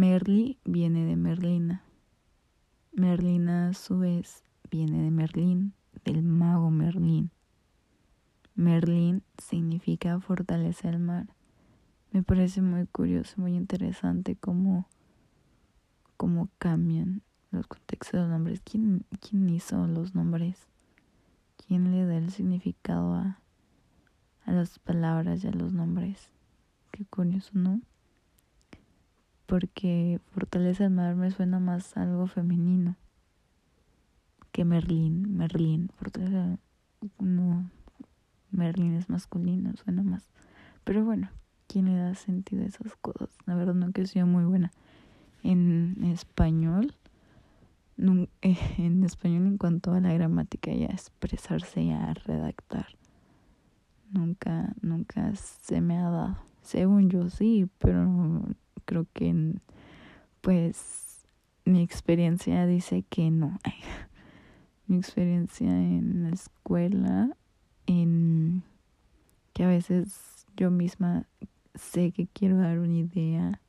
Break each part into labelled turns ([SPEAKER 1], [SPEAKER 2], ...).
[SPEAKER 1] Merli viene de Merlina. Merlina a su vez viene de Merlín, del mago Merlín. Merlín significa fortaleza del mar. Me parece muy curioso, muy interesante cómo, cómo cambian los contextos de los nombres. ¿Quién, ¿Quién hizo los nombres? ¿Quién le da el significado a, a las palabras y a los nombres? Qué curioso, ¿no? Porque fortaleza del mar me suena más algo femenino que Merlín. Merlín, fortaleza. No, Merlín es masculino, suena más. Pero bueno, ¿quién le da sentido a esas cosas? La verdad no que sea muy buena. En español, en español en cuanto a la gramática y a expresarse y a redactar, nunca, nunca se me ha dado. Según yo sí, pero creo que pues mi experiencia dice que no. mi experiencia en la escuela, en que a veces yo misma sé que quiero dar una idea,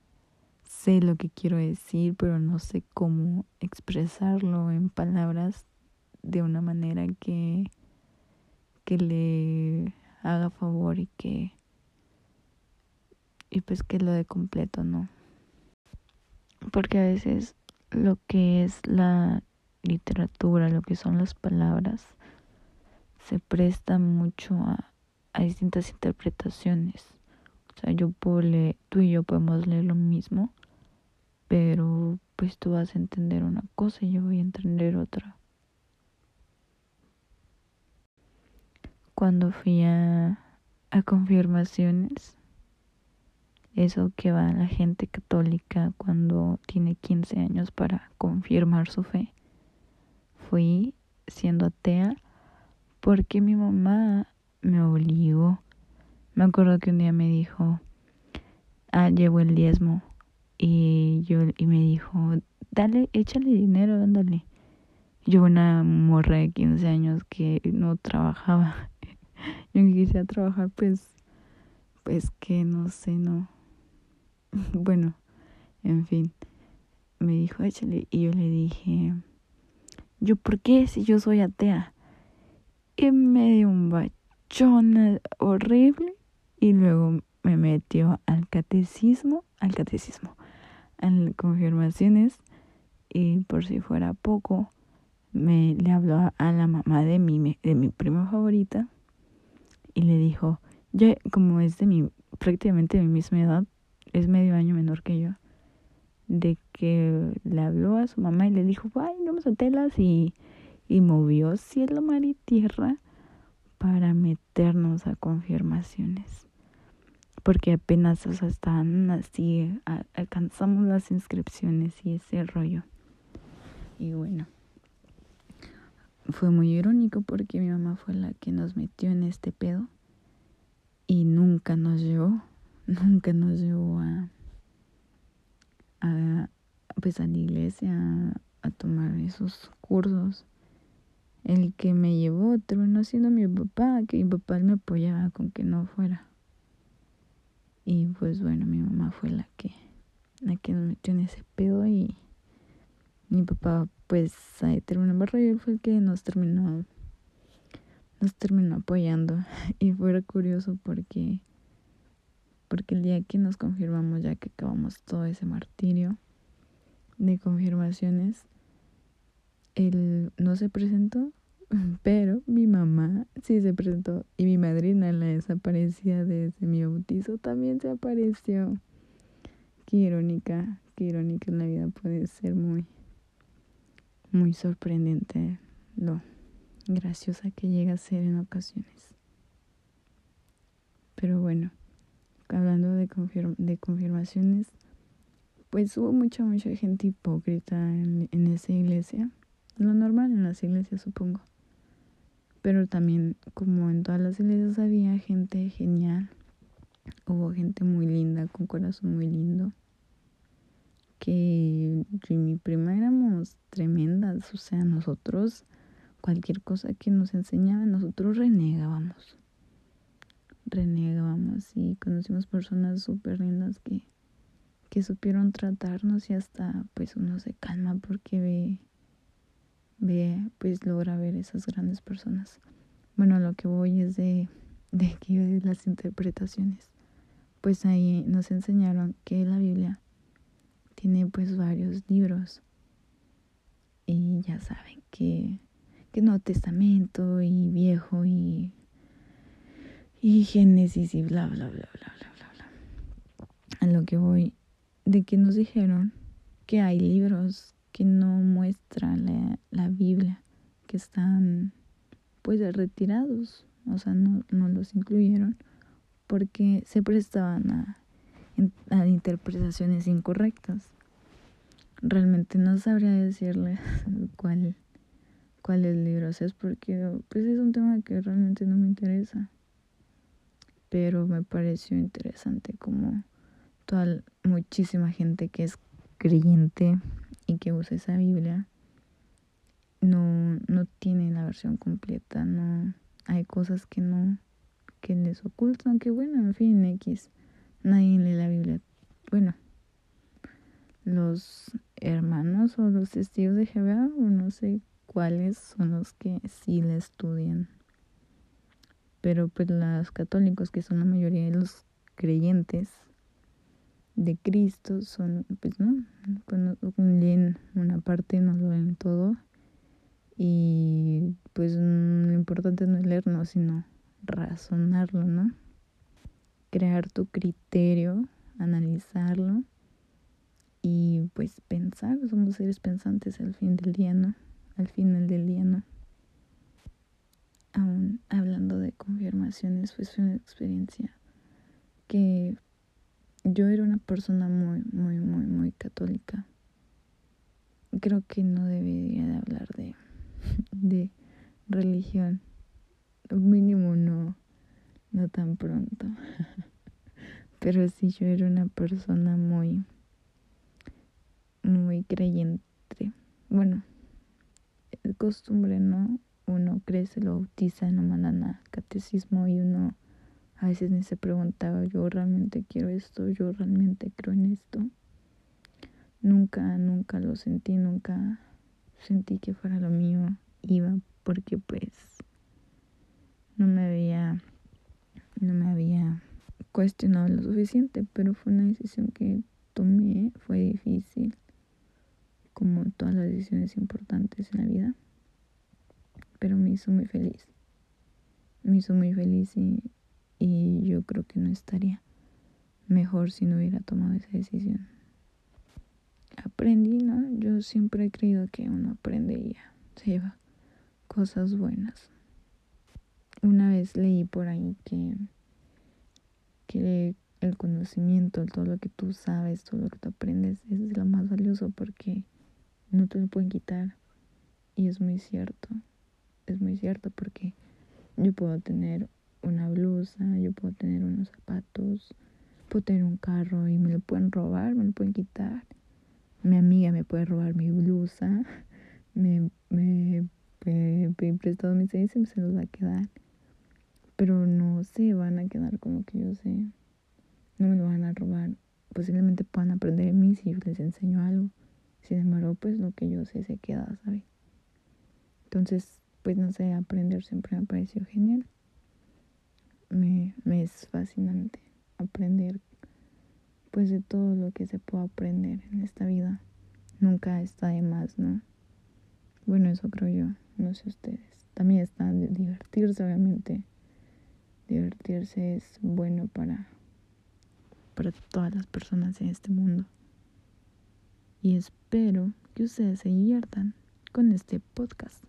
[SPEAKER 1] sé lo que quiero decir, pero no sé cómo expresarlo en palabras de una manera que, que le haga favor y que y pues que lo de completo no. Porque a veces lo que es la literatura lo que son las palabras se presta mucho a, a distintas interpretaciones. O sea yo puedo leer, tú y yo podemos leer lo mismo pero pues tú vas a entender una cosa y yo voy a entender otra. Cuando fui a, a confirmaciones eso que va la gente católica cuando tiene 15 años para confirmar su fe. Fui siendo atea porque mi mamá me obligó. Me acuerdo que un día me dijo, ah, llevo el diezmo. Y yo y me dijo, dale, échale dinero, ándale. Yo una morra de 15 años que no trabajaba. yo quisiera trabajar, pues, pues que no sé, no, bueno, en fin, me dijo, échale. Y yo le dije, ¿yo por qué si yo soy atea? Y me dio un bachón horrible y luego me metió al catecismo, al catecismo, a las confirmaciones y por si fuera poco, me le habló a la mamá de mi, de mi prima favorita y le dijo, yo como es de mi, prácticamente de mi misma edad, es medio año menor que yo, de que le habló a su mamá y le dijo, ay, vamos a telas y, y movió cielo, mar y tierra para meternos a confirmaciones. Porque apenas, o sea, están así, alcanzamos las inscripciones y ese rollo. Y bueno, fue muy irónico porque mi mamá fue la que nos metió en este pedo y nunca nos llevó nunca nos llevó a, a pues a la iglesia a, tomar esos cursos. El que me llevó terminó siendo mi papá, que mi papá me apoyaba con que no fuera. Y pues bueno, mi mamá fue la que, la que nos metió en ese pedo y mi papá pues ahí terminó barro y él fue el que nos terminó nos terminó apoyando y fue curioso porque porque el día que nos confirmamos, ya que acabamos todo ese martirio de confirmaciones, él no se presentó, pero mi mamá sí se presentó y mi madrina, la desaparecida desde mi bautizo, también se apareció. Qué irónica, qué irónica en la vida puede ser muy, muy sorprendente lo graciosa que llega a ser en ocasiones. Pero bueno hablando de, de confirmaciones, pues hubo mucha, mucha gente hipócrita en, en esa iglesia. Lo normal en las iglesias, supongo. Pero también, como en todas las iglesias, había gente genial. Hubo gente muy linda, con corazón muy lindo. Que yo y mi prima éramos tremendas. O sea, nosotros, cualquier cosa que nos enseñaban, nosotros renegábamos renegábamos y conocimos personas súper lindas que, que supieron tratarnos y hasta pues uno se calma porque ve, ve, pues logra ver esas grandes personas. Bueno, lo que voy es de, de que las interpretaciones. Pues ahí nos enseñaron que la Biblia tiene pues varios libros. Y ya saben que, que Nuevo Testamento y Viejo y, y Génesis y bla bla bla bla bla bla bla. A lo que voy, de que nos dijeron que hay libros que no muestran la, la Biblia, que están pues retirados, o sea, no, no los incluyeron porque se prestaban a, a interpretaciones incorrectas. Realmente no sabría decirle cuál, cuáles libros es porque pues es un tema que realmente no me interesa. Pero me pareció interesante como toda muchísima gente que es creyente y que usa esa Biblia no, no tiene la versión completa, no hay cosas que no que les ocultan, que bueno, en fin, X, nadie lee la Biblia. Bueno, los hermanos o los testigos de Jehová, no sé cuáles son los que sí la estudian. Pero pues los católicos, que son la mayoría de los creyentes de Cristo, son, pues no, pues no leen una parte, no lo leen todo. Y pues lo importante no es leerlo, sino razonarlo, ¿no? Crear tu criterio, analizarlo y pues pensar, somos seres pensantes al fin del día, ¿no? Al final del día, ¿no? Aún hablando de confirmaciones, fue una experiencia que yo era una persona muy, muy, muy, muy católica. Creo que no debería de hablar de, de religión mínimo no, no tan pronto. Pero sí yo era una persona muy, muy creyente. Bueno, costumbre, ¿no? Uno crece, lo bautiza, no mandan a catecismo y uno a veces ni se preguntaba, yo realmente quiero esto, yo realmente creo en esto. Nunca, nunca lo sentí, nunca sentí que fuera lo mío. Iba porque pues no me había no me había cuestionado lo suficiente, pero fue una decisión que tomé, fue difícil, como todas las decisiones importantes en la vida, pero me hizo muy feliz. Me hizo muy feliz y, y yo creo que no estaría mejor si no hubiera tomado esa decisión. Aprendí, ¿no? Yo siempre he creído que uno aprende y ya se lleva cosas buenas una vez leí por ahí que, que el conocimiento, todo lo que tú sabes, todo lo que tú aprendes es lo más valioso porque no te lo pueden quitar. Y es muy cierto, es muy cierto porque yo puedo tener una blusa, yo puedo tener unos zapatos, puedo tener un carro y me lo pueden robar, me lo pueden quitar. Mi amiga me puede robar mi blusa, me, me puede pedir prestado mis seis y se los va a quedar pero no se van a quedar con lo que yo sé. No me lo van a robar. Posiblemente puedan aprender de mí si yo les enseño algo. Sin embargo, pues lo que yo sé se queda, ¿sabes? Entonces, pues no sé, aprender siempre me ha parecido genial. Me, me es fascinante aprender pues de todo lo que se puede aprender en esta vida. Nunca está de más, ¿no? Bueno, eso creo yo, no sé ustedes. También está divertirse, obviamente divertirse es bueno para, para todas las personas en este mundo. Y espero que ustedes se diviertan con este podcast.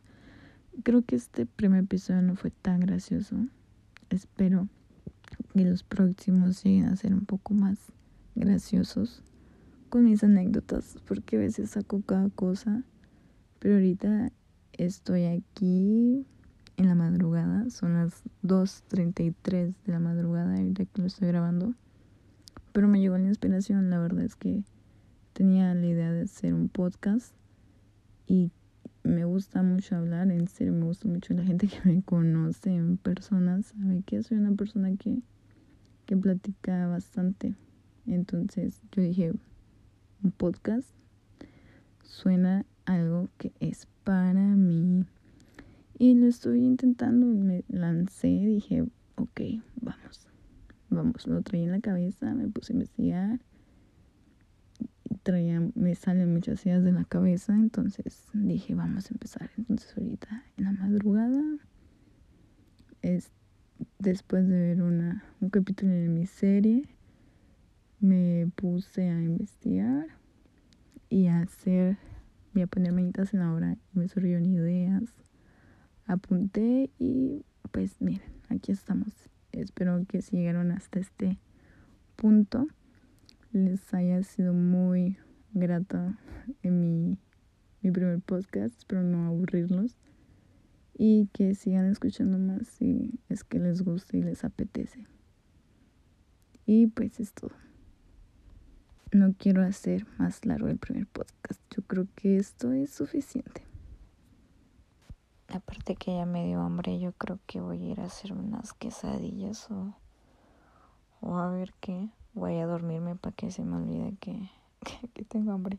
[SPEAKER 1] Creo que este primer episodio no fue tan gracioso. Espero que los próximos lleguen a ser un poco más graciosos con mis anécdotas, porque a veces saco cada cosa. Pero ahorita estoy aquí en la madrugada, son las 2.33 de la madrugada ahorita que lo estoy grabando. Pero me llegó la inspiración, la verdad es que tenía la idea de hacer un podcast y me gusta mucho hablar, en serio me gusta mucho la gente que me conoce en persona, sabe que soy una persona que, que platica bastante. Entonces yo dije, un podcast, suena algo que es para mí. Y lo estoy intentando, me lancé, dije, ok, vamos, vamos, lo traí en la cabeza, me puse a investigar traía, me salen muchas ideas de la cabeza, entonces dije, vamos a empezar. Entonces ahorita en la madrugada, es, después de ver una, un capítulo de mi serie, me puse a investigar y a hacer, voy a poner manitas en la obra, me surgieron ideas, apunté y pues miren, aquí estamos. Espero que llegaron hasta este punto les haya sido muy grata en mi, mi primer podcast. Espero no aburrirlos. Y que sigan escuchando más si es que les gusta y les apetece. Y pues es todo. No quiero hacer más largo el primer podcast. Yo creo que esto es suficiente. Aparte que ya me dio hambre, yo creo que voy a ir a hacer unas quesadillas o, o a ver qué voy a dormirme para que se me olvide que, que, tengo hambre.